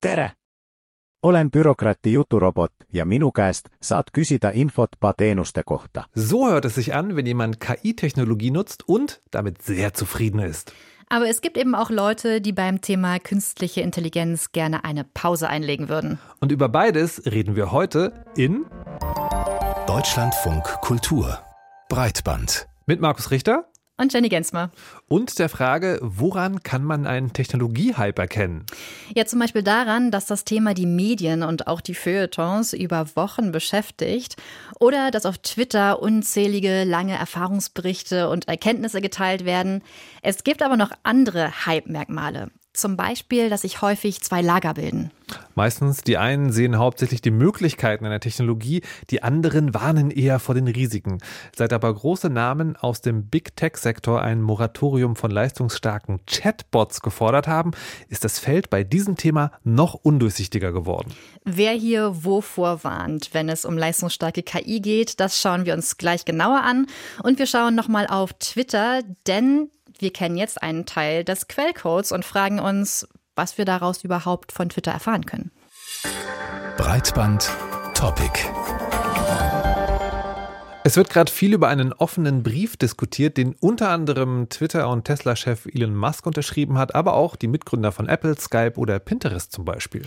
tere! olen bürokrati juturobot ja minu käest saad küsida infot teenuste kohta. So hört es sich an, wenn jemand KI-Technologie nutzt und damit sehr zufrieden ist. Aber es gibt eben auch Leute, die beim Thema künstliche Intelligenz gerne eine Pause einlegen würden. Und über beides reden wir heute in Deutschlandfunk Kultur Breitband mit Markus Richter und Jenny Gensmer. Und der Frage, woran kann man einen Technologiehype erkennen? Ja, zum Beispiel daran, dass das Thema die Medien und auch die Feuilletons über Wochen beschäftigt oder dass auf Twitter unzählige lange Erfahrungsberichte und Erkenntnisse geteilt werden. Es gibt aber noch andere Hype-Merkmale. Zum Beispiel, dass sich häufig zwei Lager bilden. Meistens die einen sehen hauptsächlich die Möglichkeiten einer Technologie, die anderen warnen eher vor den Risiken. Seit aber große Namen aus dem Big Tech-Sektor ein Moratorium von leistungsstarken Chatbots gefordert haben, ist das Feld bei diesem Thema noch undurchsichtiger geworden. Wer hier wovor warnt, wenn es um leistungsstarke KI geht, das schauen wir uns gleich genauer an. Und wir schauen nochmal auf Twitter, denn wir kennen jetzt einen Teil des Quellcodes und fragen uns, was wir daraus überhaupt von Twitter erfahren können. Breitband Topic. Es wird gerade viel über einen offenen Brief diskutiert, den unter anderem Twitter- und Tesla-Chef Elon Musk unterschrieben hat, aber auch die Mitgründer von Apple, Skype oder Pinterest zum Beispiel.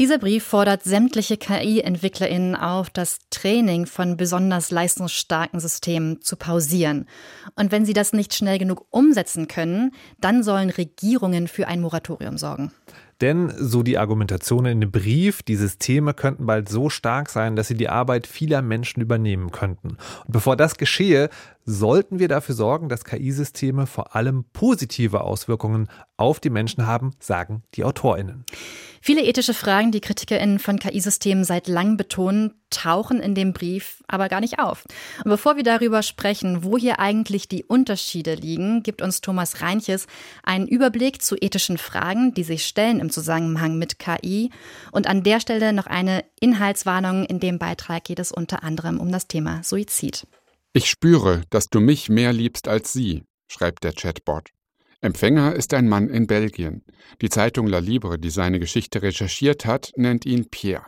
Dieser Brief fordert sämtliche KI-EntwicklerInnen auf, das Training von besonders leistungsstarken Systemen zu pausieren. Und wenn sie das nicht schnell genug umsetzen können, dann sollen Regierungen für ein Moratorium sorgen. Denn, so die Argumentation in dem Brief, die Systeme könnten bald so stark sein, dass sie die Arbeit vieler Menschen übernehmen könnten. Und bevor das geschehe, sollten wir dafür sorgen, dass KI-Systeme vor allem positive Auswirkungen auf die Menschen haben, sagen die AutorInnen. Viele ethische Fragen, die KritikerInnen von KI-Systemen seit langem betonen, tauchen in dem Brief aber gar nicht auf. Und bevor wir darüber sprechen, wo hier eigentlich die Unterschiede liegen, gibt uns Thomas Reinches einen Überblick zu ethischen Fragen, die sich stellen im Zusammenhang mit KI. Und an der Stelle noch eine Inhaltswarnung. In dem Beitrag geht es unter anderem um das Thema Suizid. Ich spüre, dass du mich mehr liebst als sie, schreibt der Chatbot. Empfänger ist ein Mann in Belgien. Die Zeitung La Libre, die seine Geschichte recherchiert hat, nennt ihn Pierre.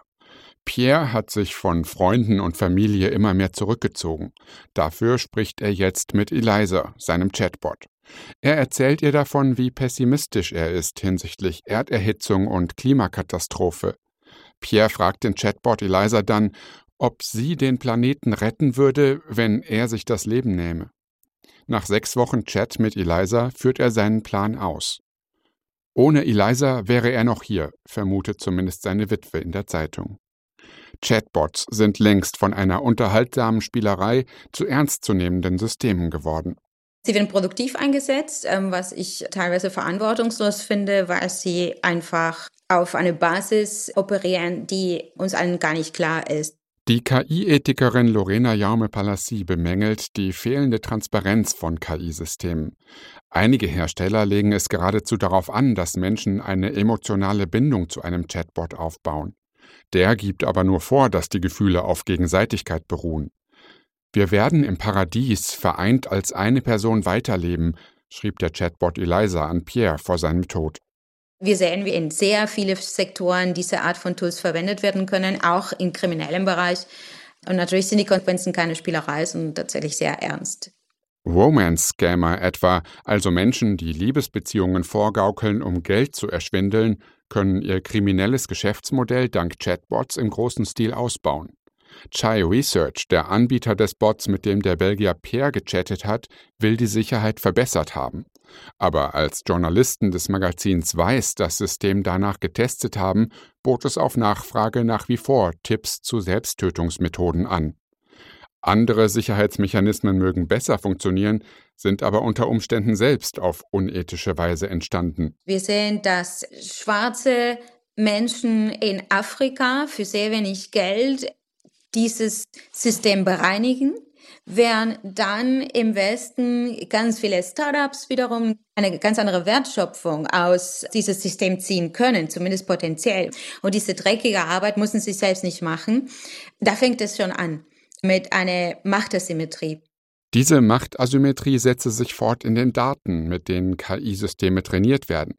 Pierre hat sich von Freunden und Familie immer mehr zurückgezogen. Dafür spricht er jetzt mit Eliza, seinem Chatbot. Er erzählt ihr davon, wie pessimistisch er ist hinsichtlich Erderhitzung und Klimakatastrophe. Pierre fragt den Chatbot Eliza dann, ob sie den Planeten retten würde, wenn er sich das Leben nähme. Nach sechs Wochen Chat mit Eliza führt er seinen Plan aus. Ohne Eliza wäre er noch hier, vermutet zumindest seine Witwe in der Zeitung. Chatbots sind längst von einer unterhaltsamen Spielerei zu ernstzunehmenden Systemen geworden. Sie werden produktiv eingesetzt, ähm, was ich teilweise verantwortungslos finde, weil sie einfach auf eine Basis operieren, die uns allen gar nicht klar ist. Die KI-Ethikerin Lorena Jaume-Palassi bemängelt die fehlende Transparenz von KI-Systemen. Einige Hersteller legen es geradezu darauf an, dass Menschen eine emotionale Bindung zu einem Chatbot aufbauen. Der gibt aber nur vor, dass die Gefühle auf Gegenseitigkeit beruhen. Wir werden im Paradies vereint als eine Person weiterleben, schrieb der Chatbot Eliza an Pierre vor seinem Tod. Wir sehen, wie in sehr vielen Sektoren diese Art von Tools verwendet werden können, auch im kriminellen Bereich. Und natürlich sind die Konsequenzen keine Spielerei, sondern tatsächlich sehr ernst. Romance-Scammer etwa, also Menschen, die Liebesbeziehungen vorgaukeln, um Geld zu erschwindeln, können ihr kriminelles Geschäftsmodell dank Chatbots im großen Stil ausbauen. Chai Research, der Anbieter des Bots, mit dem der Belgier Pierre gechattet hat, will die Sicherheit verbessert haben. Aber als Journalisten des Magazins Weiß das System danach getestet haben, bot es auf Nachfrage nach wie vor Tipps zu Selbsttötungsmethoden an. Andere Sicherheitsmechanismen mögen besser funktionieren, sind aber unter Umständen selbst auf unethische Weise entstanden. Wir sehen, dass schwarze Menschen in Afrika für sehr wenig Geld dieses System bereinigen während dann im Westen ganz viele Startups wiederum eine ganz andere Wertschöpfung aus diesem System ziehen können, zumindest potenziell. Und diese dreckige Arbeit müssen sie selbst nicht machen. Da fängt es schon an mit einer Machtasymmetrie. Diese Machtasymmetrie setze sich fort in den Daten, mit denen KI-Systeme trainiert werden.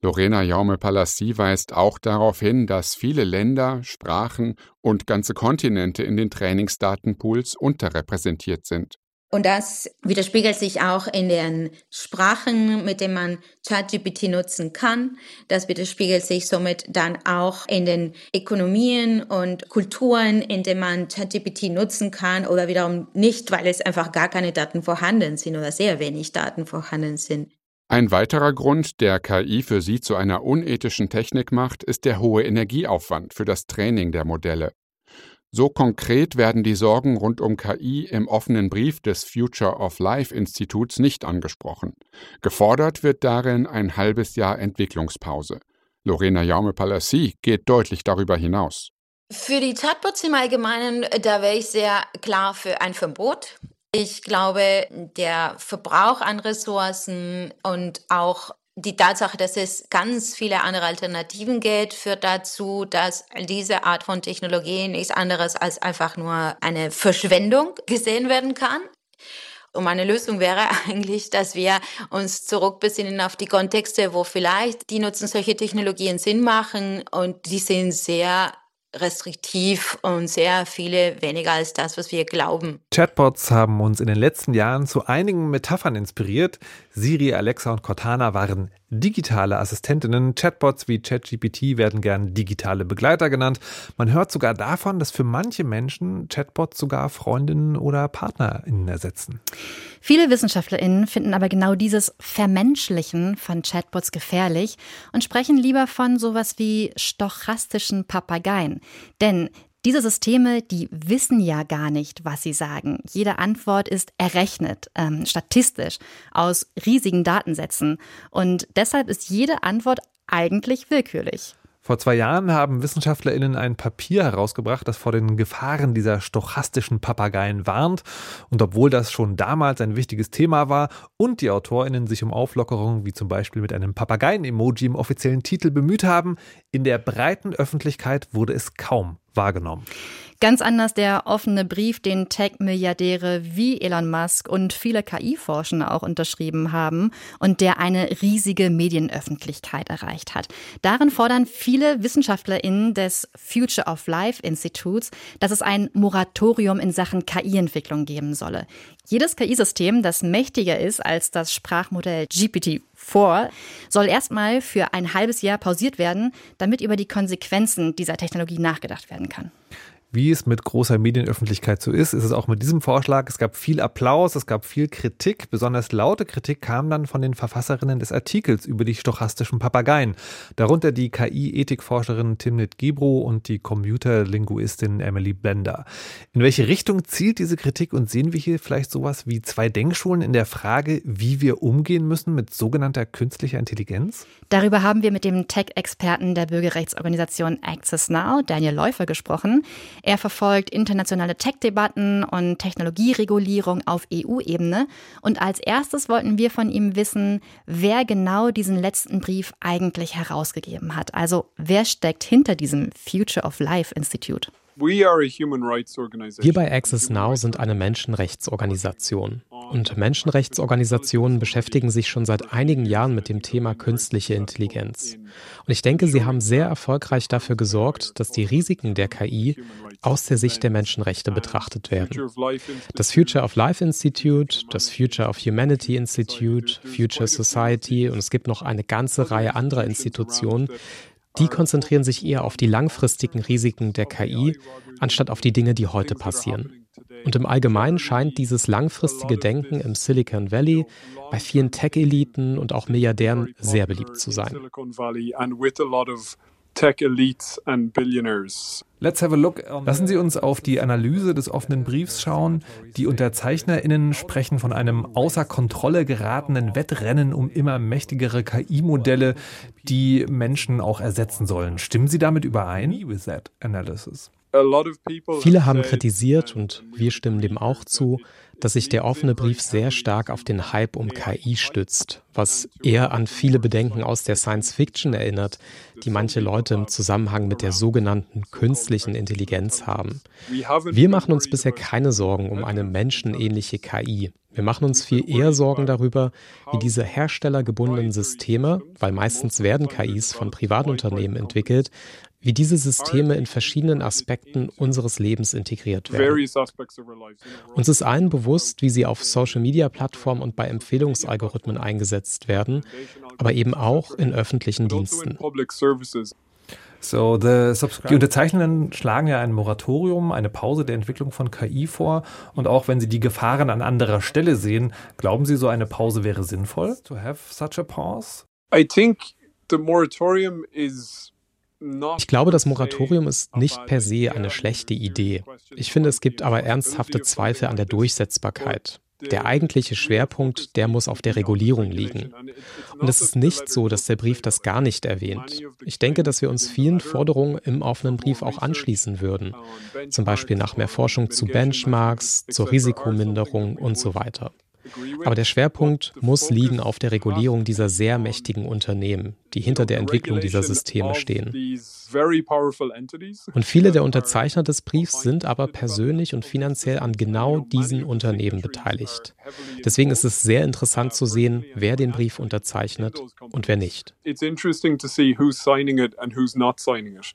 Lorena Jaume-Palassi weist auch darauf hin, dass viele Länder, Sprachen und ganze Kontinente in den Trainingsdatenpools unterrepräsentiert sind. Und das widerspiegelt sich auch in den Sprachen, mit denen man ChatGPT nutzen kann. Das widerspiegelt sich somit dann auch in den Ökonomien und Kulturen, in denen man ChatGPT nutzen kann oder wiederum nicht, weil es einfach gar keine Daten vorhanden sind oder sehr wenig Daten vorhanden sind. Ein weiterer Grund, der KI für sie zu einer unethischen Technik macht, ist der hohe Energieaufwand für das Training der Modelle. So konkret werden die Sorgen rund um KI im offenen Brief des Future of Life Instituts nicht angesprochen. Gefordert wird darin ein halbes Jahr Entwicklungspause. Lorena Jaume-Palassi geht deutlich darüber hinaus. Für die Chatbots im Allgemeinen, da wäre ich sehr klar für ein Verbot. Ich glaube, der Verbrauch an Ressourcen und auch die Tatsache, dass es ganz viele andere Alternativen gibt, führt dazu, dass diese Art von Technologie nichts anderes als einfach nur eine Verschwendung gesehen werden kann. Und meine Lösung wäre eigentlich, dass wir uns zurückbesinnen auf die Kontexte, wo vielleicht die Nutzen solche Technologien Sinn machen und die sind sehr restriktiv und sehr viele weniger als das, was wir glauben. Chatbots haben uns in den letzten Jahren zu einigen Metaphern inspiriert. Siri, Alexa und Cortana waren digitale Assistentinnen. Chatbots wie ChatGPT werden gern digitale Begleiter genannt. Man hört sogar davon, dass für manche Menschen Chatbots sogar Freundinnen oder PartnerInnen ersetzen. Viele WissenschaftlerInnen finden aber genau dieses Vermenschlichen von Chatbots gefährlich und sprechen lieber von sowas wie stochastischen Papageien. Denn diese Systeme, die wissen ja gar nicht, was sie sagen. Jede Antwort ist errechnet, ähm, statistisch, aus riesigen Datensätzen. Und deshalb ist jede Antwort eigentlich willkürlich. Vor zwei Jahren haben WissenschaftlerInnen ein Papier herausgebracht, das vor den Gefahren dieser stochastischen Papageien warnt. Und obwohl das schon damals ein wichtiges Thema war und die AutorInnen sich um Auflockerungen wie zum Beispiel mit einem Papageien-Emoji im offiziellen Titel bemüht haben, in der breiten Öffentlichkeit wurde es kaum wahrgenommen. Ganz anders der offene Brief, den Tech-Milliardäre wie Elon Musk und viele KI-Forschende auch unterschrieben haben und der eine riesige Medienöffentlichkeit erreicht hat. Darin fordern viele WissenschaftlerInnen des Future of Life Instituts, dass es ein Moratorium in Sachen KI-Entwicklung geben solle. Jedes KI-System, das mächtiger ist als das Sprachmodell GPT-4, soll erstmal für ein halbes Jahr pausiert werden, damit über die Konsequenzen dieser Technologie nachgedacht werden kann. Wie es mit großer Medienöffentlichkeit so ist, ist es auch mit diesem Vorschlag. Es gab viel Applaus, es gab viel Kritik. Besonders laute Kritik kam dann von den Verfasserinnen des Artikels über die stochastischen Papageien. Darunter die KI-Ethikforscherin Timnit Gebro und die Computerlinguistin Emily Blender. In welche Richtung zielt diese Kritik und sehen wir hier vielleicht sowas wie zwei Denkschulen in der Frage, wie wir umgehen müssen mit sogenannter künstlicher Intelligenz? Darüber haben wir mit dem Tech-Experten der Bürgerrechtsorganisation Access Now, Daniel Läufer, gesprochen. Er verfolgt internationale Tech-Debatten und Technologieregulierung auf EU-Ebene. Und als erstes wollten wir von ihm wissen, wer genau diesen letzten Brief eigentlich herausgegeben hat. Also wer steckt hinter diesem Future of Life Institute? Wir bei Access Now sind eine Menschenrechtsorganisation. Und Menschenrechtsorganisationen beschäftigen sich schon seit einigen Jahren mit dem Thema künstliche Intelligenz. Und ich denke, sie haben sehr erfolgreich dafür gesorgt, dass die Risiken der KI aus der Sicht der Menschenrechte betrachtet werden. Das Future of Life Institute, das Future of Humanity Institute, Future Society und es gibt noch eine ganze Reihe anderer Institutionen, die konzentrieren sich eher auf die langfristigen Risiken der KI, anstatt auf die Dinge, die heute passieren. Und im Allgemeinen scheint dieses langfristige Denken im Silicon Valley bei vielen Tech-Eliten und auch Milliardären sehr beliebt zu sein. Let's have a look. Lassen Sie uns auf die Analyse des offenen Briefs schauen. Die UnterzeichnerInnen sprechen von einem außer Kontrolle geratenen Wettrennen um immer mächtigere KI-Modelle, die Menschen auch ersetzen sollen. Stimmen Sie damit überein? With that analysis? Viele haben kritisiert, und wir stimmen dem auch zu, dass sich der offene Brief sehr stark auf den Hype um KI stützt, was eher an viele Bedenken aus der Science Fiction erinnert, die manche Leute im Zusammenhang mit der sogenannten künstlichen Intelligenz haben. Wir machen uns bisher keine Sorgen um eine menschenähnliche KI. Wir machen uns viel eher Sorgen darüber, wie diese herstellergebundenen Systeme, weil meistens werden KIs von Privatunternehmen entwickelt, wie diese Systeme in verschiedenen Aspekten unseres Lebens integriert werden. Uns ist allen bewusst, wie sie auf Social-Media-Plattformen und bei Empfehlungsalgorithmen eingesetzt werden, aber eben auch in öffentlichen Diensten. So, die Unterzeichnenden schlagen ja ein Moratorium, eine Pause der Entwicklung von KI vor. Und auch wenn Sie die Gefahren an anderer Stelle sehen, glauben Sie, so eine Pause wäre sinnvoll? To have such a pause? I think the moratorium is ich glaube, das Moratorium ist nicht per se eine schlechte Idee. Ich finde, es gibt aber ernsthafte Zweifel an der Durchsetzbarkeit. Der eigentliche Schwerpunkt, der muss auf der Regulierung liegen. Und es ist nicht so, dass der Brief das gar nicht erwähnt. Ich denke, dass wir uns vielen Forderungen im offenen Brief auch anschließen würden. Zum Beispiel nach mehr Forschung zu Benchmarks, zur Risikominderung und so weiter. Aber der Schwerpunkt muss liegen auf der Regulierung dieser sehr mächtigen Unternehmen, die hinter der Entwicklung dieser Systeme stehen. Und viele der Unterzeichner des Briefs sind aber persönlich und finanziell an genau diesen Unternehmen beteiligt. Deswegen ist es sehr interessant zu sehen, wer den Brief unterzeichnet und wer nicht. It's interesting to see who's signing it and who's not signing it.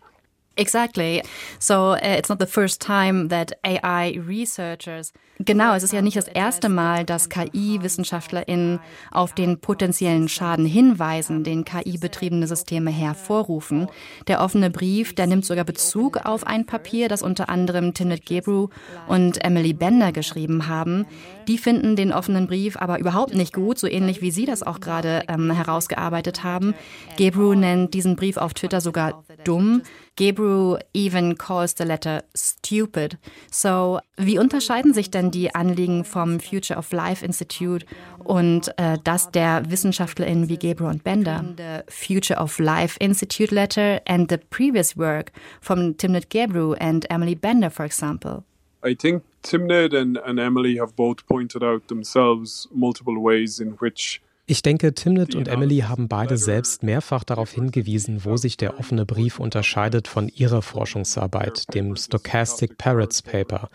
Exactly. So uh, it's not the first time that AI researchers Genau, es ist ja nicht das erste Mal, dass KI-WissenschaftlerInnen auf den potenziellen Schaden hinweisen, den KI-betriebene Systeme hervorrufen. Der offene Brief, der nimmt sogar Bezug auf ein Papier, das unter anderem Timnit Gebru und Emily Bender geschrieben haben. Die finden den offenen Brief aber überhaupt nicht gut, so ähnlich wie Sie das auch gerade ähm, herausgearbeitet haben. Gebru nennt diesen Brief auf Twitter sogar dumm. Gebru even calls the letter stupid. So, wie unterscheiden sich denn die Anliegen vom Future of Life Institute und äh, das der WissenschaftlerInnen wie Gebru und Bender? The Future of Life Institute letter and the previous work from Timnit Gebru and Emily Bender, for example. I think Timnit and, and Emily have both pointed out themselves multiple ways in which ich denke, Timnit und Emily haben beide selbst mehrfach darauf hingewiesen, wo sich der offene Brief unterscheidet von ihrer Forschungsarbeit, dem Stochastic Parrots Paper,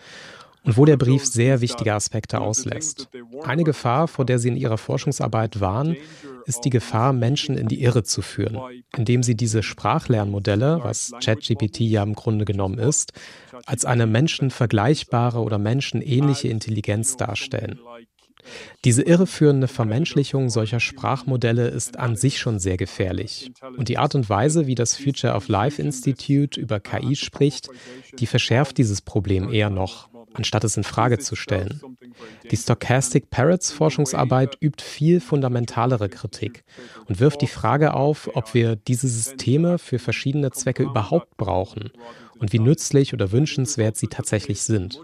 und wo der Brief sehr wichtige Aspekte auslässt. Eine Gefahr, vor der sie in ihrer Forschungsarbeit waren, ist die Gefahr, Menschen in die Irre zu führen, indem sie diese Sprachlernmodelle, was ChatGPT ja im Grunde genommen ist, als eine menschenvergleichbare oder menschenähnliche Intelligenz darstellen. Diese irreführende Vermenschlichung solcher Sprachmodelle ist an sich schon sehr gefährlich. Und die Art und Weise, wie das Future of Life Institute über KI spricht, die verschärft dieses Problem eher noch, anstatt es in Frage zu stellen. Die Stochastic Parrots Forschungsarbeit übt viel fundamentalere Kritik und wirft die Frage auf, ob wir diese Systeme für verschiedene Zwecke überhaupt brauchen und wie nützlich oder wünschenswert sie tatsächlich sind.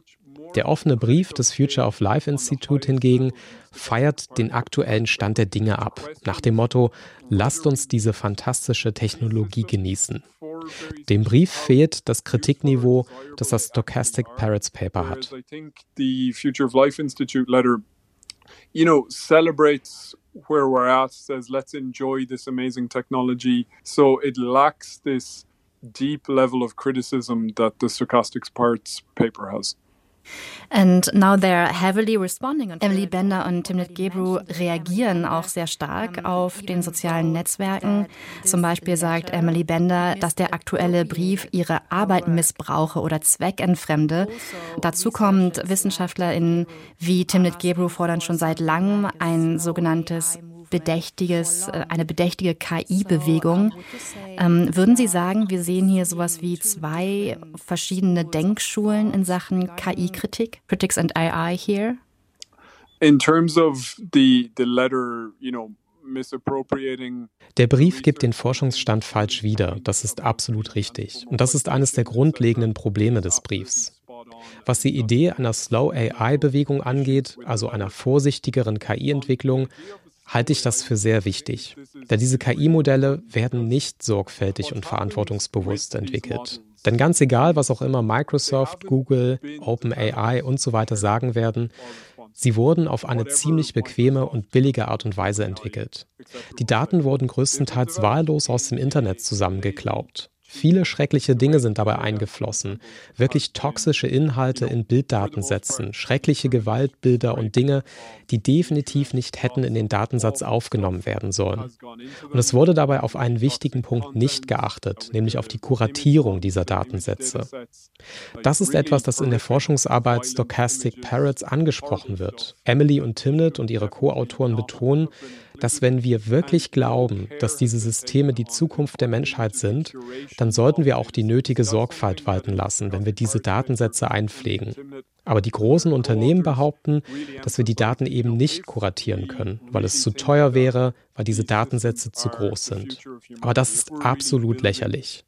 Der offene Brief des Future of Life Institute hingegen feiert den aktuellen Stand der Dinge ab, nach dem Motto, lasst uns diese fantastische Technologie genießen. Dem Brief fehlt das Kritikniveau, das das Stochastic Parrots Paper hat. You know, celebrates where we're at, says let's enjoy this amazing technology. So it lacks this deep level of criticism that the Stochastic Parrots paper has. And now they're heavily responding. Emily Bender und Timnit Gebru reagieren auch sehr stark auf den sozialen Netzwerken. Zum Beispiel sagt Emily Bender, dass der aktuelle Brief ihre Arbeit missbrauche oder zweckentfremde. Dazu kommt WissenschaftlerInnen wie Timnit Gebru fordern schon seit langem ein sogenanntes bedächtiges, äh, eine bedächtige KI-Bewegung. Ähm, würden Sie sagen, wir sehen hier sowas wie zwei verschiedene Denkschulen in Sachen KI-Kritik? Critics and AI here? In terms of the, the letter, you know, der Brief gibt den Forschungsstand falsch wieder. Das ist absolut richtig. Und das ist eines der grundlegenden Probleme des Briefs. Was die Idee einer Slow AI-Bewegung angeht, also einer vorsichtigeren KI-Entwicklung, halte ich das für sehr wichtig. Denn diese KI-Modelle werden nicht sorgfältig und verantwortungsbewusst entwickelt. Denn ganz egal, was auch immer Microsoft, Google, OpenAI und so weiter sagen werden, Sie wurden auf eine ziemlich bequeme und billige Art und Weise entwickelt. Die Daten wurden größtenteils wahllos aus dem Internet zusammengeklaubt. Viele schreckliche Dinge sind dabei eingeflossen. Wirklich toxische Inhalte in Bilddatensätzen, schreckliche Gewaltbilder und Dinge, die definitiv nicht hätten in den Datensatz aufgenommen werden sollen. Und es wurde dabei auf einen wichtigen Punkt nicht geachtet, nämlich auf die Kuratierung dieser Datensätze. Das ist etwas, das in der Forschungsarbeit Stochastic Parrots angesprochen wird. Emily und Timnit und ihre Co-Autoren betonen, dass wenn wir wirklich glauben, dass diese Systeme die Zukunft der Menschheit sind, dann sollten wir auch die nötige Sorgfalt walten lassen, wenn wir diese Datensätze einpflegen. Aber die großen Unternehmen behaupten, dass wir die Daten eben nicht kuratieren können, weil es zu teuer wäre, weil diese Datensätze zu groß sind. Aber das ist absolut lächerlich.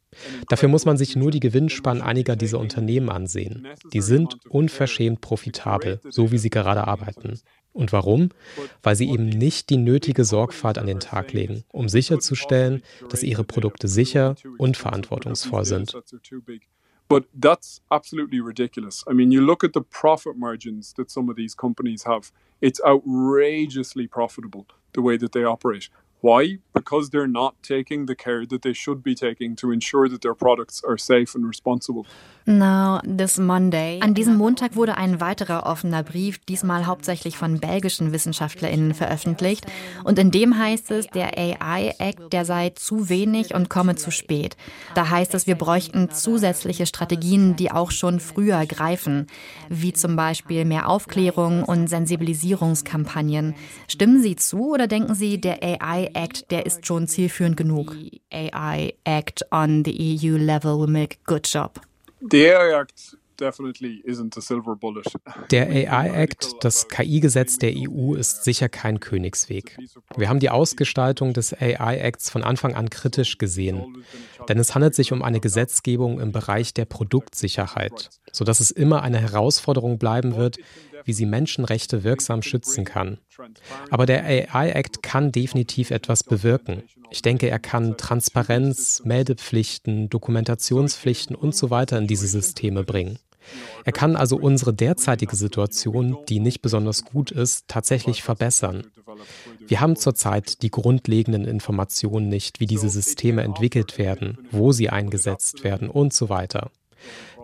Dafür muss man sich nur die Gewinnspannen einiger dieser Unternehmen ansehen. Die sind unverschämt profitabel, so wie sie gerade arbeiten. Und warum? Weil sie eben nicht die nötige Sorgfalt an den Tag legen, um sicherzustellen, dass ihre Produkte sicher und verantwortungsvoll sind. But that's absolutely ridiculous. I mean, you look at the profit margins that some of these companies have, it's outrageously profitable the way that they operate. Why? Because they're not taking the care that they should be taking to ensure that their products are safe and responsible. Now, this Monday. An diesem Montag wurde ein weiterer offener Brief, diesmal hauptsächlich von belgischen WissenschaftlerInnen, veröffentlicht. Und in dem heißt es, der AI-Act, der sei zu wenig und komme zu spät. Da heißt es, wir bräuchten zusätzliche Strategien, die auch schon früher greifen, wie zum Beispiel mehr Aufklärung und Sensibilisierungskampagnen. Stimmen Sie zu oder denken Sie, der AI-Act, der ist schon zielführend genug? AI-Act on the EU level will make good job. The AI Act der AI-Act, das KI-Gesetz der EU, ist sicher kein Königsweg. Wir haben die Ausgestaltung des AI-Acts von Anfang an kritisch gesehen, denn es handelt sich um eine Gesetzgebung im Bereich der Produktsicherheit, sodass es immer eine Herausforderung bleiben wird, wie sie Menschenrechte wirksam schützen kann. Aber der AI-Act kann definitiv etwas bewirken. Ich denke, er kann Transparenz, Meldepflichten, Dokumentationspflichten und so weiter in diese Systeme bringen. Er kann also unsere derzeitige Situation, die nicht besonders gut ist, tatsächlich verbessern. Wir haben zurzeit die grundlegenden Informationen nicht, wie diese Systeme entwickelt werden, wo sie eingesetzt werden und so weiter.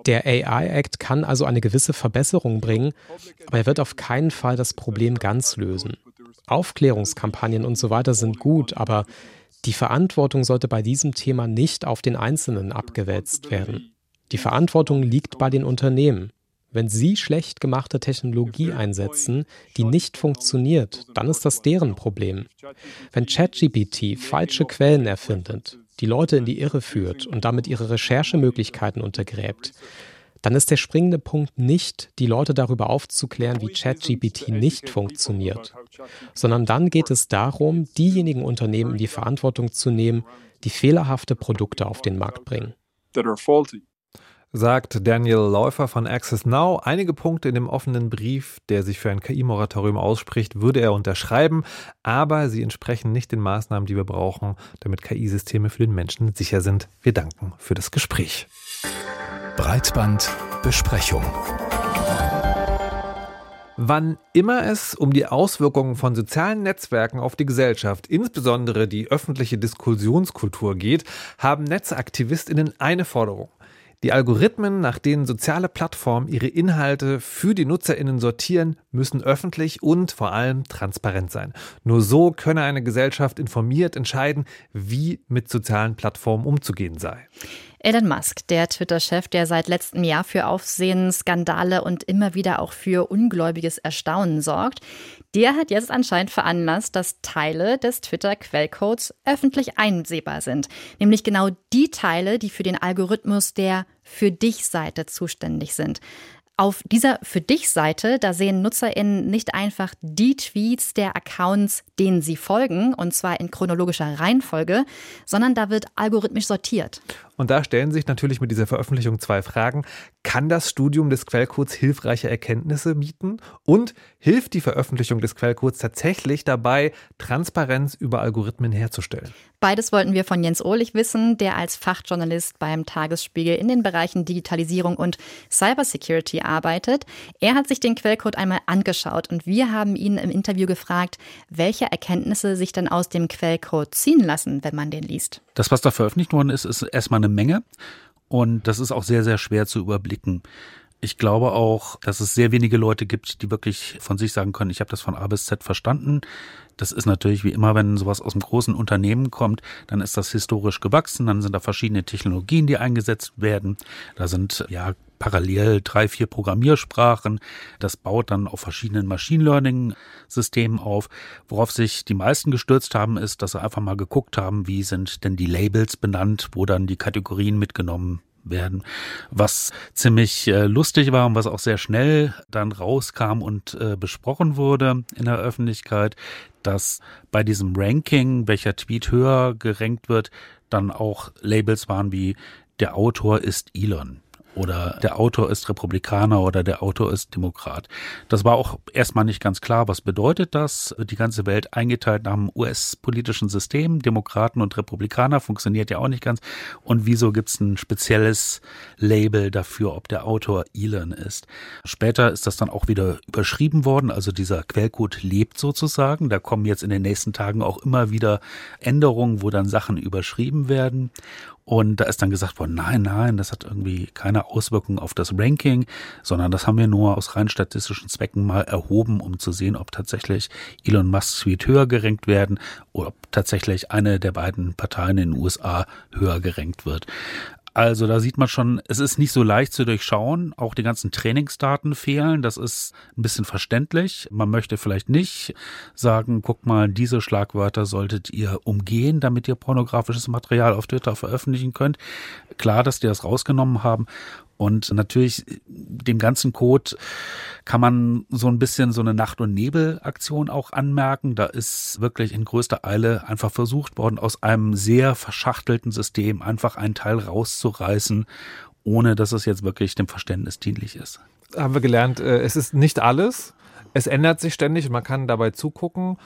Der AI-Act kann also eine gewisse Verbesserung bringen, aber er wird auf keinen Fall das Problem ganz lösen. Aufklärungskampagnen und so weiter sind gut, aber die Verantwortung sollte bei diesem Thema nicht auf den Einzelnen abgewälzt werden. Die Verantwortung liegt bei den Unternehmen. Wenn sie schlecht gemachte Technologie einsetzen, die nicht funktioniert, dann ist das deren Problem. Wenn ChatGPT falsche Quellen erfindet, die Leute in die Irre führt und damit ihre Recherchemöglichkeiten untergräbt, dann ist der springende Punkt nicht, die Leute darüber aufzuklären, wie ChatGPT nicht funktioniert, sondern dann geht es darum, diejenigen Unternehmen in die Verantwortung zu nehmen, die fehlerhafte Produkte auf den Markt bringen. Sagt Daniel Läufer von Access Now. Einige Punkte in dem offenen Brief, der sich für ein KI-Moratorium ausspricht, würde er unterschreiben, aber sie entsprechen nicht den Maßnahmen, die wir brauchen, damit KI-Systeme für den Menschen sicher sind. Wir danken für das Gespräch. Breitbandbesprechung. Wann immer es um die Auswirkungen von sozialen Netzwerken auf die Gesellschaft, insbesondere die öffentliche Diskussionskultur geht, haben Netzaktivistinnen eine Forderung. Die Algorithmen, nach denen soziale Plattformen ihre Inhalte für die Nutzerinnen sortieren, müssen öffentlich und vor allem transparent sein. Nur so könne eine Gesellschaft informiert entscheiden, wie mit sozialen Plattformen umzugehen sei. Elon Musk, der Twitter-Chef, der seit letztem Jahr für Aufsehen, Skandale und immer wieder auch für ungläubiges Erstaunen sorgt, der hat jetzt anscheinend veranlasst, dass Teile des Twitter-Quellcodes öffentlich einsehbar sind. Nämlich genau die Teile, die für den Algorithmus der Für dich-Seite zuständig sind. Auf dieser Für dich Seite, da sehen NutzerInnen nicht einfach die Tweets der Accounts, denen sie folgen, und zwar in chronologischer Reihenfolge, sondern da wird algorithmisch sortiert. Und da stellen sich natürlich mit dieser Veröffentlichung zwei Fragen. Kann das Studium des Quellcodes hilfreiche Erkenntnisse bieten? Und hilft die Veröffentlichung des Quellcodes tatsächlich dabei, Transparenz über Algorithmen herzustellen? Beides wollten wir von Jens Ohlich wissen, der als Fachjournalist beim Tagesspiegel in den Bereichen Digitalisierung und Cybersecurity arbeitet. Er hat sich den Quellcode einmal angeschaut und wir haben ihn im Interview gefragt, welche Erkenntnisse sich dann aus dem Quellcode ziehen lassen, wenn man den liest. Das, was da veröffentlicht worden ist, ist erstmal eine Menge und das ist auch sehr, sehr schwer zu überblicken. Ich glaube auch, dass es sehr wenige Leute gibt, die wirklich von sich sagen können, ich habe das von A bis Z verstanden. Das ist natürlich wie immer, wenn sowas aus einem großen Unternehmen kommt, dann ist das historisch gewachsen, dann sind da verschiedene Technologien, die eingesetzt werden. Da sind ja parallel drei, vier Programmiersprachen. Das baut dann auf verschiedenen Machine Learning Systemen auf. Worauf sich die meisten gestürzt haben, ist, dass sie einfach mal geguckt haben, wie sind denn die Labels benannt, wo dann die Kategorien mitgenommen werden, was ziemlich äh, lustig war und was auch sehr schnell dann rauskam und äh, besprochen wurde in der Öffentlichkeit, dass bei diesem Ranking, welcher Tweet höher gerankt wird, dann auch Labels waren wie der Autor ist Elon oder der Autor ist Republikaner oder der Autor ist Demokrat. Das war auch erstmal nicht ganz klar, was bedeutet das? Die ganze Welt eingeteilt nach dem US-politischen System, Demokraten und Republikaner funktioniert ja auch nicht ganz. Und wieso gibt es ein spezielles Label dafür, ob der Autor Elon ist? Später ist das dann auch wieder überschrieben worden, also dieser Quellcode lebt sozusagen. Da kommen jetzt in den nächsten Tagen auch immer wieder Änderungen, wo dann Sachen überschrieben werden. Und da ist dann gesagt worden, nein, nein, das hat irgendwie keine Auswirkungen auf das Ranking, sondern das haben wir nur aus rein statistischen Zwecken mal erhoben, um zu sehen, ob tatsächlich Elon Musk Tweet höher gerankt werden oder ob tatsächlich eine der beiden Parteien in den USA höher gerankt wird. Also da sieht man schon, es ist nicht so leicht zu durchschauen. Auch die ganzen Trainingsdaten fehlen. Das ist ein bisschen verständlich. Man möchte vielleicht nicht sagen, guck mal, diese Schlagwörter solltet ihr umgehen, damit ihr pornografisches Material auf Twitter veröffentlichen könnt. Klar, dass die das rausgenommen haben. Und natürlich dem ganzen Code kann man so ein bisschen so eine Nacht- und Nebel-Aktion auch anmerken. Da ist wirklich in größter Eile einfach versucht worden, aus einem sehr verschachtelten System einfach einen Teil rauszureißen, ohne dass es jetzt wirklich dem Verständnis dienlich ist. Haben wir gelernt, äh, es ist nicht alles. Es ändert sich ständig man kann dabei zugucken.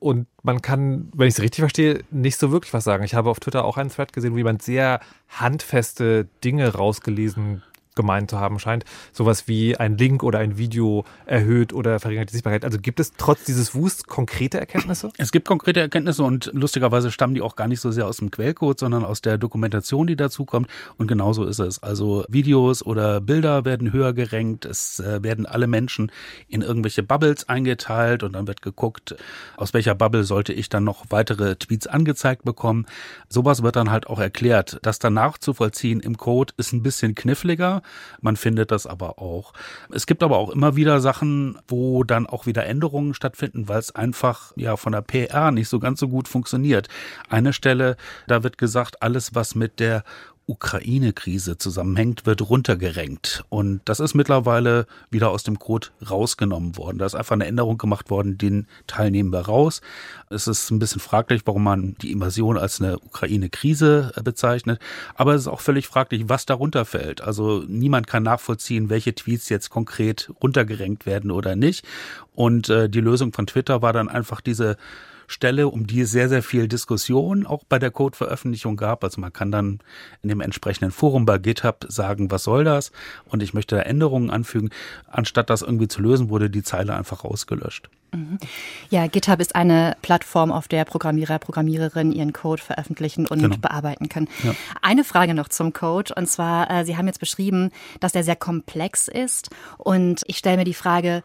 Und man kann, wenn ich es richtig verstehe, nicht so wirklich was sagen. Ich habe auf Twitter auch einen Thread gesehen, wo jemand sehr handfeste Dinge rausgelesen gemeint zu haben scheint. Sowas wie ein Link oder ein Video erhöht oder verringert die Sichtbarkeit. Also gibt es trotz dieses Wust konkrete Erkenntnisse? Es gibt konkrete Erkenntnisse und lustigerweise stammen die auch gar nicht so sehr aus dem Quellcode, sondern aus der Dokumentation, die dazu kommt. Und genauso ist es. Also Videos oder Bilder werden höher gerankt. Es äh, werden alle Menschen in irgendwelche Bubbles eingeteilt und dann wird geguckt, aus welcher Bubble sollte ich dann noch weitere Tweets angezeigt bekommen. Sowas wird dann halt auch erklärt. Das danach zu vollziehen im Code ist ein bisschen kniffliger. Man findet das aber auch. Es gibt aber auch immer wieder Sachen, wo dann auch wieder Änderungen stattfinden, weil es einfach ja von der PR nicht so ganz so gut funktioniert. Eine Stelle, da wird gesagt, alles was mit der Ukraine-Krise zusammenhängt, wird runtergerenkt. Und das ist mittlerweile wieder aus dem Code rausgenommen worden. Da ist einfach eine Änderung gemacht worden, den Teil nehmen wir raus. Es ist ein bisschen fraglich, warum man die Invasion als eine Ukraine-Krise bezeichnet. Aber es ist auch völlig fraglich, was darunter fällt. Also niemand kann nachvollziehen, welche Tweets jetzt konkret runtergerenkt werden oder nicht. Und äh, die Lösung von Twitter war dann einfach diese Stelle, um die es sehr, sehr viel Diskussion auch bei der Code-Veröffentlichung gab. Also man kann dann in dem entsprechenden Forum bei GitHub sagen, was soll das? Und ich möchte da Änderungen anfügen. Anstatt das irgendwie zu lösen, wurde die Zeile einfach rausgelöscht. Mhm. Ja, GitHub ist eine Plattform, auf der Programmierer, Programmiererinnen ihren Code veröffentlichen und genau. bearbeiten können. Ja. Eine Frage noch zum Code und zwar, äh, Sie haben jetzt beschrieben, dass der sehr komplex ist und ich stelle mir die Frage,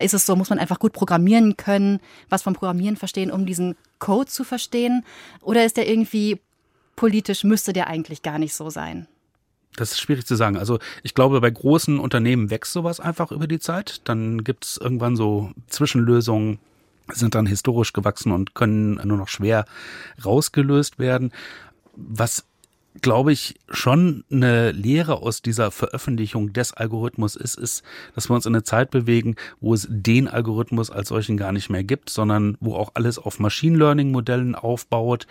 ist es so, muss man einfach gut programmieren können, was vom Programmieren verstehen, um diesen Code zu verstehen? Oder ist der irgendwie politisch, müsste der eigentlich gar nicht so sein? Das ist schwierig zu sagen. Also ich glaube, bei großen Unternehmen wächst sowas einfach über die Zeit. Dann gibt es irgendwann so Zwischenlösungen, sind dann historisch gewachsen und können nur noch schwer rausgelöst werden. Was glaube ich, schon eine Lehre aus dieser Veröffentlichung des Algorithmus ist, ist, dass wir uns in eine Zeit bewegen, wo es den Algorithmus als solchen gar nicht mehr gibt, sondern wo auch alles auf Machine Learning Modellen aufbaut,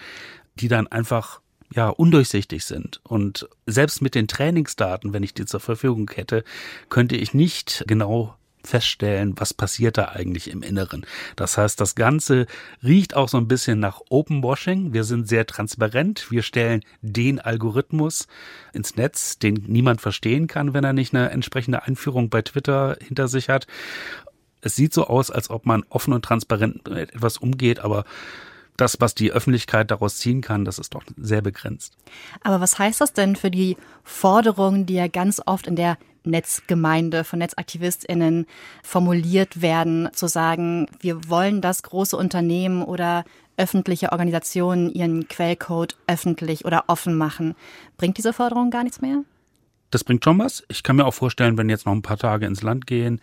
die dann einfach ja undurchsichtig sind. Und selbst mit den Trainingsdaten, wenn ich die zur Verfügung hätte, könnte ich nicht genau feststellen, was passiert da eigentlich im Inneren. Das heißt, das Ganze riecht auch so ein bisschen nach Openwashing. Wir sind sehr transparent. Wir stellen den Algorithmus ins Netz, den niemand verstehen kann, wenn er nicht eine entsprechende Einführung bei Twitter hinter sich hat. Es sieht so aus, als ob man offen und transparent mit etwas umgeht, aber das, was die Öffentlichkeit daraus ziehen kann, das ist doch sehr begrenzt. Aber was heißt das denn für die Forderungen, die ja ganz oft in der Netzgemeinde von NetzaktivistInnen formuliert werden, zu sagen, wir wollen, dass große Unternehmen oder öffentliche Organisationen ihren Quellcode öffentlich oder offen machen. Bringt diese Forderung gar nichts mehr? Das bringt schon was. Ich kann mir auch vorstellen, wenn jetzt noch ein paar Tage ins Land gehen,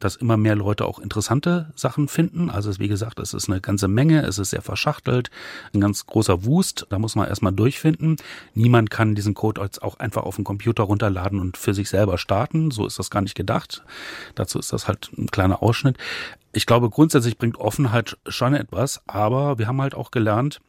dass immer mehr Leute auch interessante Sachen finden. Also wie gesagt, es ist eine ganze Menge, es ist sehr verschachtelt, ein ganz großer Wust, da muss man erstmal durchfinden. Niemand kann diesen Code jetzt auch einfach auf den Computer runterladen und für sich selber starten. So ist das gar nicht gedacht. Dazu ist das halt ein kleiner Ausschnitt. Ich glaube, grundsätzlich bringt Offenheit schon etwas, aber wir haben halt auch gelernt,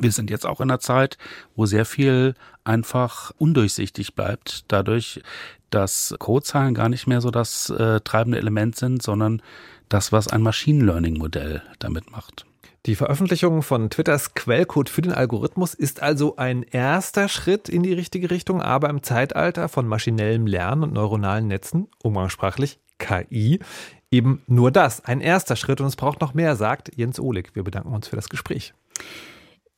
wir sind jetzt auch in einer Zeit, wo sehr viel einfach undurchsichtig bleibt, dadurch, dass Codezahlen gar nicht mehr so das äh, treibende Element sind, sondern das, was ein Machine Learning Modell damit macht. Die Veröffentlichung von Twitters Quellcode für den Algorithmus ist also ein erster Schritt in die richtige Richtung, aber im Zeitalter von maschinellem Lernen und neuronalen Netzen, umgangssprachlich KI, eben nur das, ein erster Schritt und es braucht noch mehr, sagt Jens Ohlig. Wir bedanken uns für das Gespräch.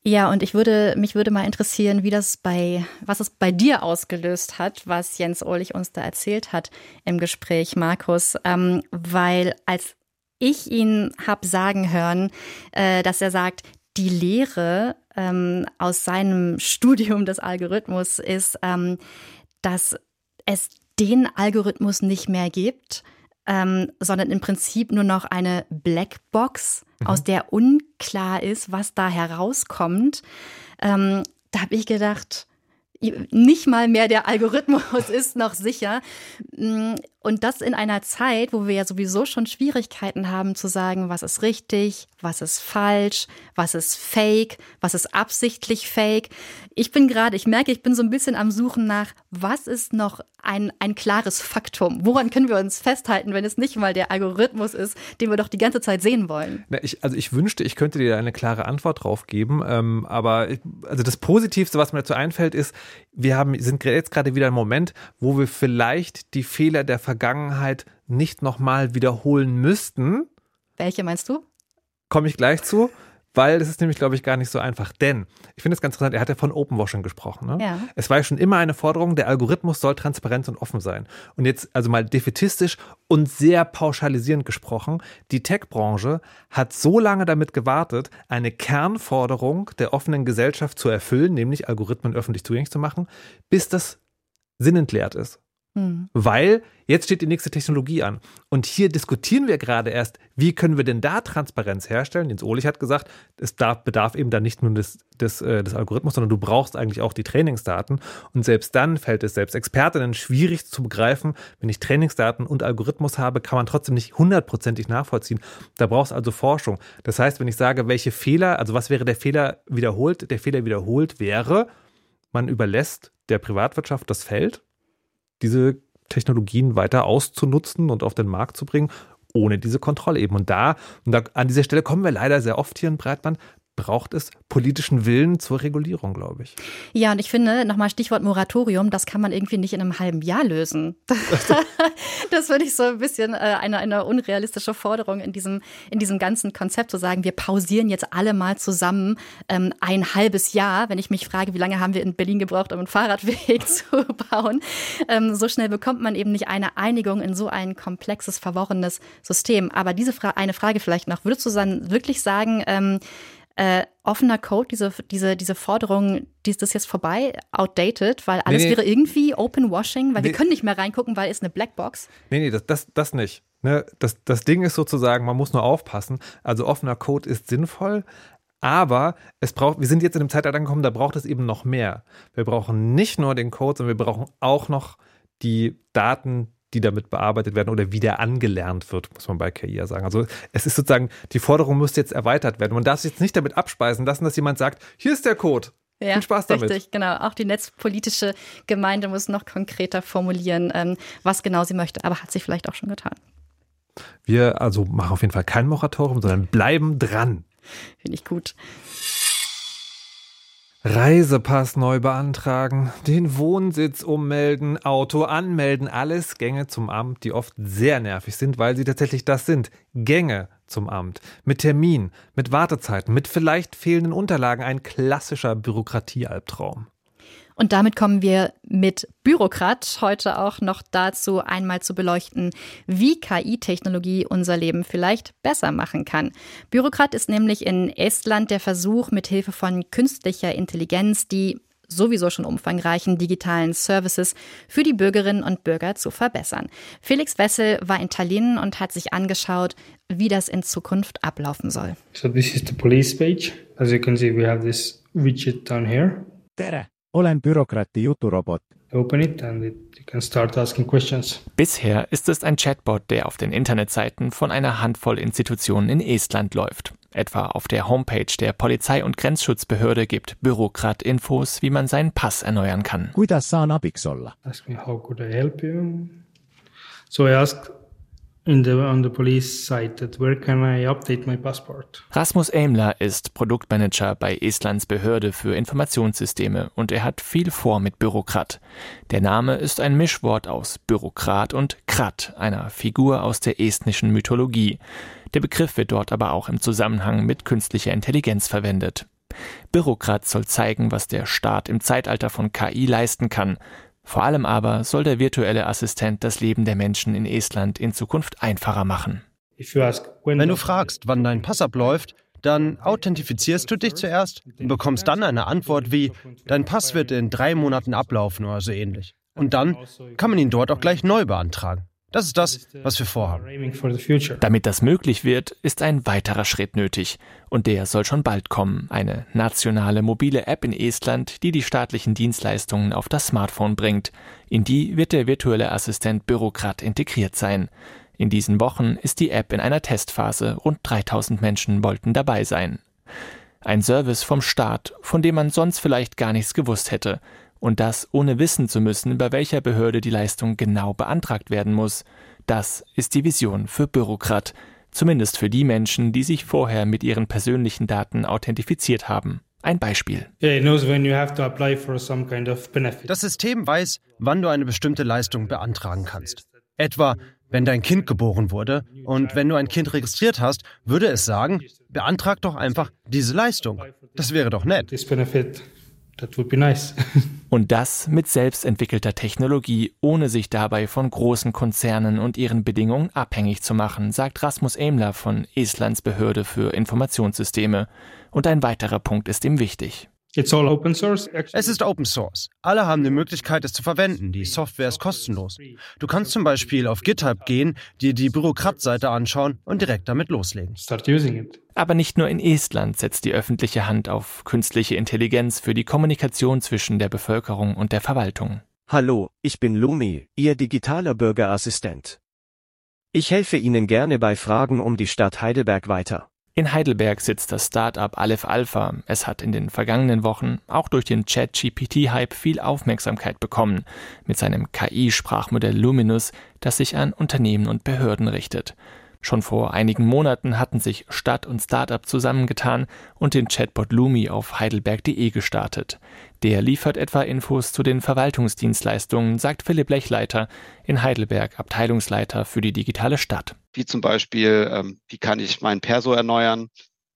Ja, und ich würde, mich würde mal interessieren, wie das bei, was es bei dir ausgelöst hat, was Jens Ohlich uns da erzählt hat im Gespräch, Markus, ähm, weil als ich ihn hab sagen hören, äh, dass er sagt, die Lehre ähm, aus seinem Studium des Algorithmus ist, ähm, dass es den Algorithmus nicht mehr gibt, ähm, sondern im Prinzip nur noch eine Blackbox mhm. aus der unklar ist, was da herauskommt. Ähm, da habe ich gedacht, nicht mal mehr der Algorithmus ist noch sicher. Und das in einer Zeit, wo wir ja sowieso schon Schwierigkeiten haben zu sagen, was ist richtig, was ist falsch, was ist fake, was ist absichtlich fake. Ich bin gerade, ich merke, ich bin so ein bisschen am Suchen nach, was ist noch ein, ein klares Faktum? Woran können wir uns festhalten, wenn es nicht mal der Algorithmus ist, den wir doch die ganze Zeit sehen wollen? Na, ich, also ich wünschte, ich könnte dir eine klare Antwort drauf geben. Ähm, aber also das Positivste, was mir dazu einfällt, ist, wir haben, sind jetzt gerade wieder ein Moment, wo wir vielleicht die Fehler der Vergangenheit nicht nochmal wiederholen müssten. Welche meinst du? Komme ich gleich zu weil es ist nämlich, glaube ich, gar nicht so einfach. Denn ich finde es ganz interessant, er hat ja von Openwashing gesprochen. Ne? Ja. Es war ja schon immer eine Forderung, der Algorithmus soll transparent und offen sein. Und jetzt also mal defetistisch und sehr pauschalisierend gesprochen, die Tech-Branche hat so lange damit gewartet, eine Kernforderung der offenen Gesellschaft zu erfüllen, nämlich Algorithmen öffentlich zugänglich zu machen, bis das sinnentleert ist. Mhm. Weil jetzt steht die nächste Technologie an. Und hier diskutieren wir gerade erst, wie können wir denn da Transparenz herstellen? Jens Ohlich hat gesagt, es darf, bedarf eben dann nicht nur des, des, äh, des Algorithmus, sondern du brauchst eigentlich auch die Trainingsdaten. Und selbst dann fällt es selbst Expertinnen schwierig zu begreifen, wenn ich Trainingsdaten und Algorithmus habe, kann man trotzdem nicht hundertprozentig nachvollziehen. Da brauchst also Forschung. Das heißt, wenn ich sage, welche Fehler, also was wäre der Fehler wiederholt? Der Fehler wiederholt wäre, man überlässt der Privatwirtschaft das Feld diese Technologien weiter auszunutzen und auf den Markt zu bringen, ohne diese Kontrolle eben. Und da, und da an dieser Stelle kommen wir leider sehr oft hier in Breitband, braucht es politischen Willen zur Regulierung, glaube ich. Ja, und ich finde, nochmal Stichwort Moratorium, das kann man irgendwie nicht in einem halben Jahr lösen. das finde ich so ein bisschen äh, eine, eine unrealistische Forderung in diesem, in diesem ganzen Konzept, zu sagen, wir pausieren jetzt alle mal zusammen ähm, ein halbes Jahr. Wenn ich mich frage, wie lange haben wir in Berlin gebraucht, um einen Fahrradweg zu bauen, ähm, so schnell bekommt man eben nicht eine Einigung in so ein komplexes, verworrenes System. Aber diese Fra eine Frage vielleicht noch, würdest du dann wirklich sagen, ähm, äh, offener Code, diese, diese, diese Forderung, die ist das jetzt vorbei, outdated, weil alles nee, nee. wäre irgendwie Open Washing, weil nee. wir können nicht mehr reingucken, weil es eine Blackbox. Nee, nee, das, das, das nicht. Ne? Das, das Ding ist sozusagen, man muss nur aufpassen. Also offener Code ist sinnvoll, aber es braucht, wir sind jetzt in einem Zeitalter angekommen, da braucht es eben noch mehr. Wir brauchen nicht nur den Code, sondern wir brauchen auch noch die Daten, die damit bearbeitet werden oder wieder angelernt wird, muss man bei KI ja sagen. Also es ist sozusagen, die Forderung müsste jetzt erweitert werden. Man darf sich jetzt nicht damit abspeisen lassen, dass jemand sagt, hier ist der Code. Ja, Viel Spaß damit. Richtig, genau. Auch die netzpolitische Gemeinde muss noch konkreter formulieren, ähm, was genau sie möchte, aber hat sie vielleicht auch schon getan. Wir also machen auf jeden Fall kein Moratorium, sondern bleiben dran. Finde ich gut. Reisepass neu beantragen, den Wohnsitz ummelden, Auto anmelden, alles Gänge zum Amt, die oft sehr nervig sind, weil sie tatsächlich das sind. Gänge zum Amt. Mit Termin, mit Wartezeiten, mit vielleicht fehlenden Unterlagen, ein klassischer Bürokratiealbtraum. Und damit kommen wir mit Bürokrat heute auch noch dazu, einmal zu beleuchten, wie KI-Technologie unser Leben vielleicht besser machen kann. Bürokrat ist nämlich in Estland der Versuch, mit Hilfe von künstlicher Intelligenz die sowieso schon umfangreichen digitalen Services für die Bürgerinnen und Bürger zu verbessern. Felix Wessel war in Tallinn und hat sich angeschaut, wie das in Zukunft ablaufen soll. So this is the police page. As you can see, we have this widget down here. tere, olen bürokrati juturobot. Open it and it, you can start asking questions. Bisher ist es ein Chatbot, der auf den Internetseiten von einer Handvoll Institutionen in Estland läuft. Etwa auf der Homepage der Polizei- und Grenzschutzbehörde gibt Bürokrat Infos, wie man seinen Pass erneuern kann. Kuidas saan abiks olla? Ask me how could I help you. So I asked the on the police site that where can I update my passport? Rasmus Aimler ist Produktmanager bei Estlands Behörde für Informationssysteme und er hat viel vor mit Bürokrat. Der Name ist ein Mischwort aus Bürokrat und Krat, einer Figur aus der estnischen Mythologie. Der Begriff wird dort aber auch im Zusammenhang mit künstlicher Intelligenz verwendet. Bürokrat soll zeigen, was der Staat im Zeitalter von KI leisten kann. Vor allem aber soll der virtuelle Assistent das Leben der Menschen in Estland in Zukunft einfacher machen. Wenn du fragst, wann dein Pass abläuft, dann authentifizierst du dich zuerst und bekommst dann eine Antwort wie, dein Pass wird in drei Monaten ablaufen oder so ähnlich. Und dann kann man ihn dort auch gleich neu beantragen. Das ist das, was wir vorhaben. Damit das möglich wird, ist ein weiterer Schritt nötig. Und der soll schon bald kommen. Eine nationale mobile App in Estland, die die staatlichen Dienstleistungen auf das Smartphone bringt. In die wird der virtuelle Assistent Bürokrat integriert sein. In diesen Wochen ist die App in einer Testphase. Rund 3000 Menschen wollten dabei sein. Ein Service vom Staat, von dem man sonst vielleicht gar nichts gewusst hätte. Und das ohne wissen zu müssen, bei welcher Behörde die Leistung genau beantragt werden muss. Das ist die Vision für Bürokrat. Zumindest für die Menschen, die sich vorher mit ihren persönlichen Daten authentifiziert haben. Ein Beispiel. Das System weiß, wann du eine bestimmte Leistung beantragen kannst. Etwa, wenn dein Kind geboren wurde und wenn du ein Kind registriert hast, würde es sagen, beantrag doch einfach diese Leistung. Das wäre doch nett. That would be nice. Und das mit selbstentwickelter Technologie, ohne sich dabei von großen Konzernen und ihren Bedingungen abhängig zu machen, sagt Rasmus Aimler von Estlands Behörde für Informationssysteme. Und ein weiterer Punkt ist ihm wichtig. It's all open source. Es ist Open Source. Alle haben die Möglichkeit, es zu verwenden. Die Software ist kostenlos. Du kannst zum Beispiel auf GitHub gehen, dir die Bürokrat-Seite anschauen und direkt damit loslegen. Start using it. Aber nicht nur in Estland setzt die öffentliche Hand auf künstliche Intelligenz für die Kommunikation zwischen der Bevölkerung und der Verwaltung. Hallo, ich bin Lumi, Ihr digitaler Bürgerassistent. Ich helfe Ihnen gerne bei Fragen um die Stadt Heidelberg weiter. In Heidelberg sitzt das Start-up Aleph Alpha. Es hat in den vergangenen Wochen auch durch den Chat-GPT-Hype viel Aufmerksamkeit bekommen mit seinem KI-Sprachmodell Luminous, das sich an Unternehmen und Behörden richtet. Schon vor einigen Monaten hatten sich Stadt und Startup zusammengetan und den Chatbot Lumi auf heidelberg.de gestartet. Der liefert etwa Infos zu den Verwaltungsdienstleistungen, sagt Philipp Lechleiter in Heidelberg, Abteilungsleiter für die digitale Stadt. Wie zum Beispiel, ähm, wie kann ich mein Perso erneuern?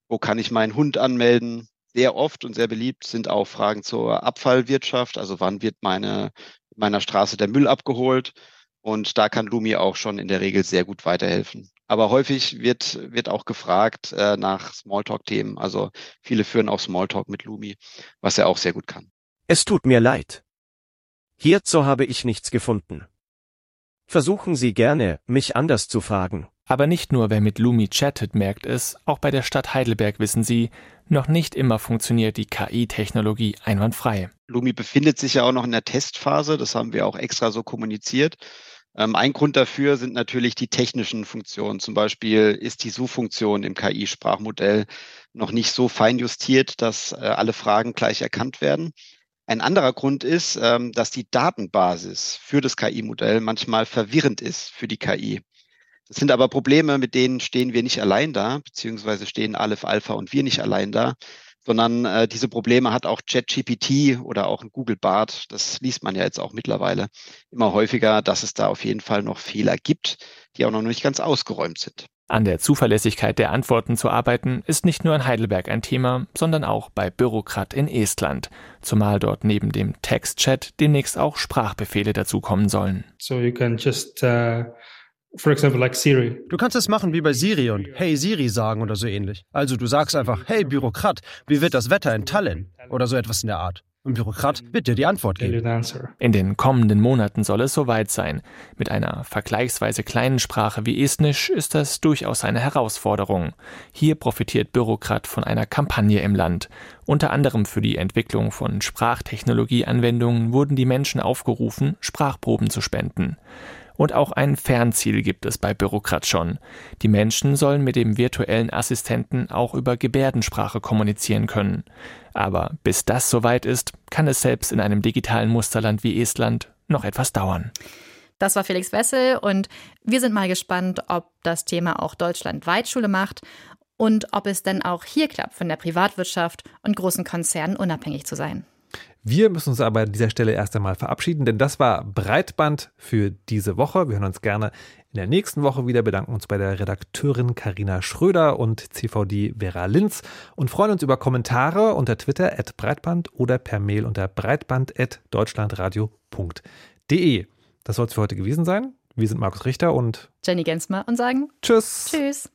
Wo kann ich meinen Hund anmelden? Sehr oft und sehr beliebt sind auch Fragen zur Abfallwirtschaft. Also wann wird meine, meiner Straße der Müll abgeholt? Und da kann Lumi auch schon in der Regel sehr gut weiterhelfen. Aber häufig wird, wird auch gefragt äh, nach Smalltalk-Themen. Also viele führen auch Smalltalk mit Lumi, was er auch sehr gut kann. Es tut mir leid. Hierzu habe ich nichts gefunden. Versuchen Sie gerne, mich anders zu fragen. Aber nicht nur wer mit Lumi chattet, merkt es, auch bei der Stadt Heidelberg wissen sie, noch nicht immer funktioniert die KI-Technologie einwandfrei. Lumi befindet sich ja auch noch in der Testphase, das haben wir auch extra so kommuniziert. Ähm, ein Grund dafür sind natürlich die technischen Funktionen. Zum Beispiel ist die Suchfunktion im KI-Sprachmodell noch nicht so fein justiert, dass äh, alle Fragen gleich erkannt werden. Ein anderer Grund ist, ähm, dass die Datenbasis für das KI-Modell manchmal verwirrend ist für die KI. Das sind aber Probleme, mit denen stehen wir nicht allein da, beziehungsweise stehen Aleph Alpha und wir nicht allein da, sondern äh, diese Probleme hat auch ChatGPT oder auch ein Google Bart. Das liest man ja jetzt auch mittlerweile immer häufiger, dass es da auf jeden Fall noch Fehler gibt, die auch noch nicht ganz ausgeräumt sind. An der Zuverlässigkeit der Antworten zu arbeiten, ist nicht nur in Heidelberg ein Thema, sondern auch bei Bürokrat in Estland, zumal dort neben dem Textchat demnächst auch Sprachbefehle dazukommen sollen. So you can just uh For example, like Siri. Du kannst es machen wie bei Siri und Hey Siri sagen oder so ähnlich. Also du sagst einfach, hey Bürokrat, wie wird das Wetter in Tallinn? Oder so etwas in der Art. Und Bürokrat wird dir die Antwort geben. In den kommenden Monaten soll es soweit sein. Mit einer vergleichsweise kleinen Sprache wie Estnisch ist das durchaus eine Herausforderung. Hier profitiert Bürokrat von einer Kampagne im Land. Unter anderem für die Entwicklung von Sprachtechnologieanwendungen wurden die Menschen aufgerufen, Sprachproben zu spenden. Und auch ein Fernziel gibt es bei Bürokrat schon. Die Menschen sollen mit dem virtuellen Assistenten auch über Gebärdensprache kommunizieren können. Aber bis das soweit ist, kann es selbst in einem digitalen Musterland wie Estland noch etwas dauern. Das war Felix Wessel und wir sind mal gespannt, ob das Thema auch deutschlandweit Schule macht und ob es denn auch hier klappt, von der Privatwirtschaft und großen Konzernen unabhängig zu sein. Wir müssen uns aber an dieser Stelle erst einmal verabschieden, denn das war Breitband für diese Woche. Wir hören uns gerne in der nächsten Woche wieder, bedanken uns bei der Redakteurin Karina Schröder und CVD Vera Linz und freuen uns über Kommentare unter Twitter at breitband oder per Mail unter breitband.deutschlandradio.de. Das soll es für heute gewesen sein. Wir sind Markus Richter und Jenny Gensmer und sagen Tschüss. Tschüss.